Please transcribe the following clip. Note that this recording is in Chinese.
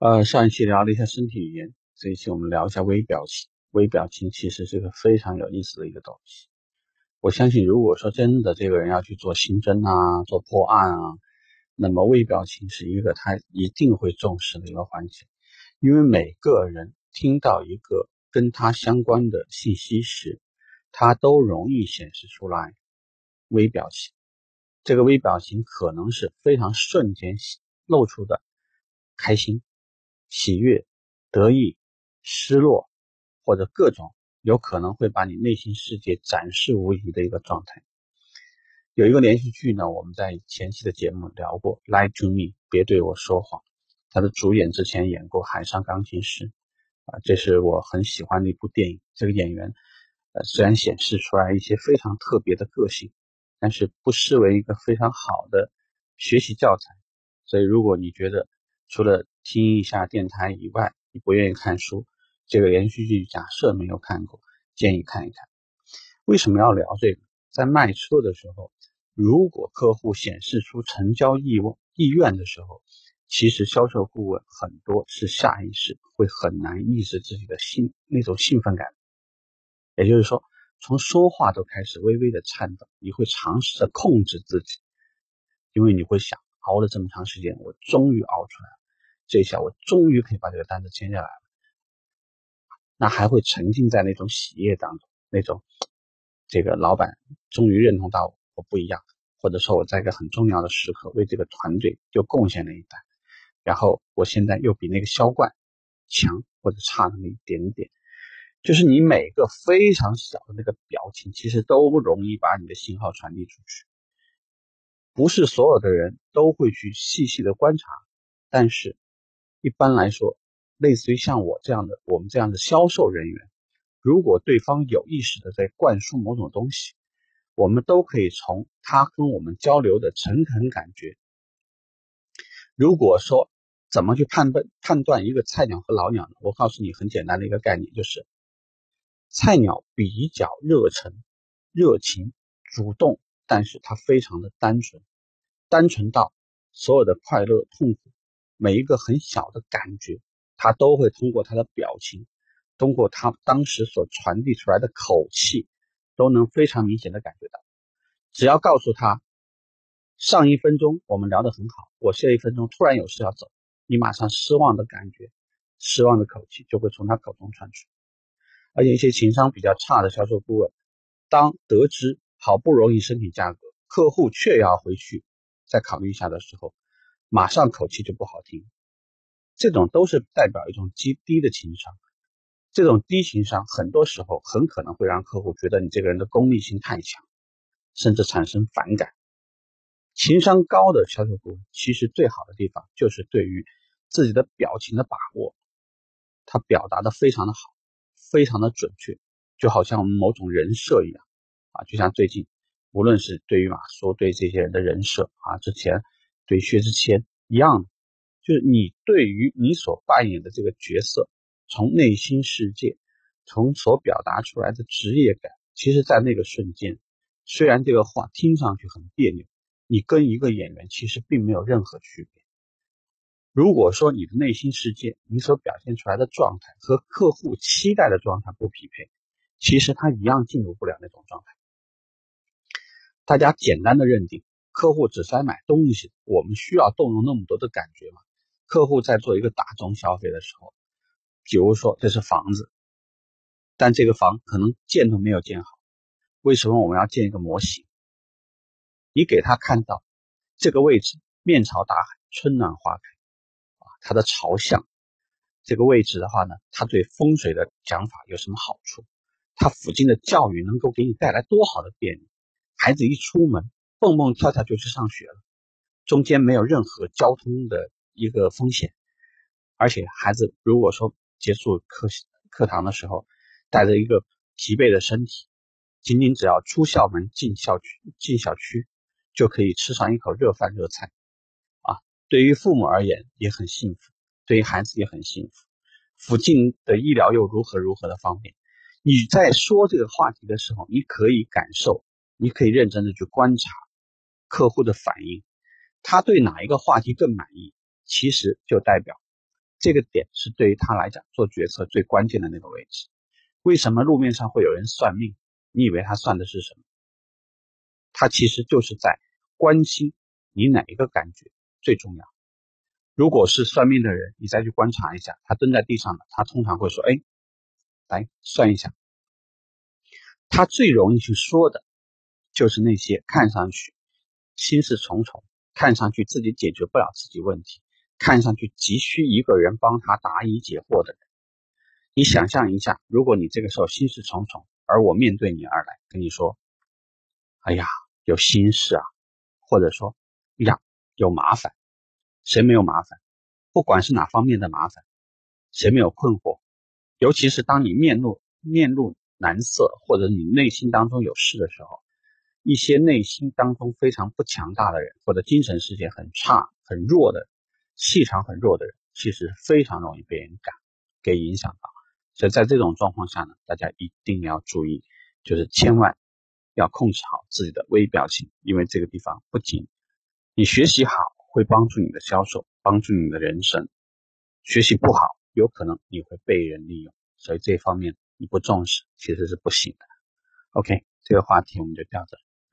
呃，上一期聊了一下身体语言，这一期我们聊一下微表情。微表情其实是个非常有意思的一个东西。我相信，如果说真的这个人要去做刑侦啊、做破案啊，那么微表情是一个他一定会重视的一个环节，因为每个人听到一个跟他相关的信息时，他都容易显示出来微表情。这个微表情可能是非常瞬间露出的开心。喜悦、得意、失落，或者各种有可能会把你内心世界展示无遗的一个状态。有一个连续剧呢，我们在前期的节目聊过，《Lie to Me》，别对我说谎。他的主演之前演过《海上钢琴师》，啊，这是我很喜欢的一部电影。这个演员，呃，虽然显示出来一些非常特别的个性，但是不失为一个非常好的学习教材。所以，如果你觉得，除了听一下电台以外，你不愿意看书，这个连续剧假设没有看过，建议看一看。为什么要聊这个？在卖车的时候，如果客户显示出成交意望意愿的时候，其实销售顾问很多是下意识会很难抑制自己的兴那种兴奋感，也就是说，从说话都开始微微的颤抖，你会尝试着控制自己，因为你会想，熬了这么长时间，我终于熬出来了。这下我终于可以把这个单子签下来了，那还会沉浸在那种喜悦当中，那种这个老板终于认同到我不一样，或者说我在一个很重要的时刻为这个团队就贡献了一单，然后我现在又比那个销冠强或者差那么一点点，就是你每个非常小的那个表情，其实都容易把你的信号传递出去，不是所有的人都会去细细的观察，但是。一般来说，类似于像我这样的，我们这样的销售人员，如果对方有意识的在灌输某种东西，我们都可以从他跟我们交流的诚恳感觉。如果说怎么去判断判断一个菜鸟和老鸟呢？我告诉你很简单的一个概念，就是菜鸟比较热忱、热情、主动，但是他非常的单纯，单纯到所有的快乐、痛苦。每一个很小的感觉，他都会通过他的表情，通过他当时所传递出来的口气，都能非常明显的感觉到。只要告诉他，上一分钟我们聊得很好，我下一分钟突然有事要走，你马上失望的感觉，失望的口气就会从他口中传出。而且一些情商比较差的销售顾问，当得知好不容易申请价格，客户却要回去再考虑一下的时候。马上口气就不好听，这种都是代表一种极低的情商。这种低情商很多时候很可能会让客户觉得你这个人的功利性太强，甚至产生反感。情商高的销售顾问其实最好的地方就是对于自己的表情的把握，他表达的非常的好，非常的准确，就好像我们某种人设一样啊。就像最近，无论是对于马苏对这些人的人设啊，之前。对薛之谦一样的，就是你对于你所扮演的这个角色，从内心世界，从所表达出来的职业感，其实，在那个瞬间，虽然这个话听上去很别扭，你跟一个演员其实并没有任何区别。如果说你的内心世界，你所表现出来的状态和客户期待的状态不匹配，其实他一样进入不了那种状态。大家简单的认定。客户只是来买东西，我们需要动用那么多的感觉吗？客户在做一个大宗消费的时候，比如说这是房子，但这个房可能建都没有建好，为什么我们要建一个模型？你给他看到这个位置面朝大海，春暖花开啊，它的朝向这个位置的话呢，它对风水的讲法有什么好处？它附近的教育能够给你带来多好的便利？孩子一出门。蹦蹦跳跳就去上学了，中间没有任何交通的一个风险，而且孩子如果说结束课课堂的时候，带着一个疲惫的身体，仅仅只要出校门进校区进小区，就可以吃上一口热饭热菜，啊，对于父母而言也很幸福，对于孩子也很幸福，附近的医疗又如何如何的方便。你在说这个话题的时候，你可以感受，你可以认真的去观察。客户的反应，他对哪一个话题更满意，其实就代表这个点是对于他来讲做决策最关键的那个位置。为什么路面上会有人算命？你以为他算的是什么？他其实就是在关心你哪一个感觉最重要。如果是算命的人，你再去观察一下，他蹲在地上的，他通常会说：“哎，来算一下。”他最容易去说的，就是那些看上去心事重重，看上去自己解决不了自己问题，看上去急需一个人帮他答疑解惑的人。你想象一下，如果你这个时候心事重重，而我面对你而来，跟你说：“哎呀，有心事啊，或者说呀，有麻烦，谁没有麻烦？不管是哪方面的麻烦，谁没有困惑？尤其是当你面露面露难色，或者你内心当中有事的时候，一些内心当中非常不强大的人，或者精神世界很差、很弱的、气场很弱的人，其实非常容易被人感给影响到。”所以在这种状况下呢，大家一定要注意，就是千万要控制好自己的微表情，因为这个地方不仅你学习好会帮助你的销售，帮助你的人生；学习不好，有可能你会被人利用。所以这方面你不重视，其实是不行的。OK，这个话题我们就到这。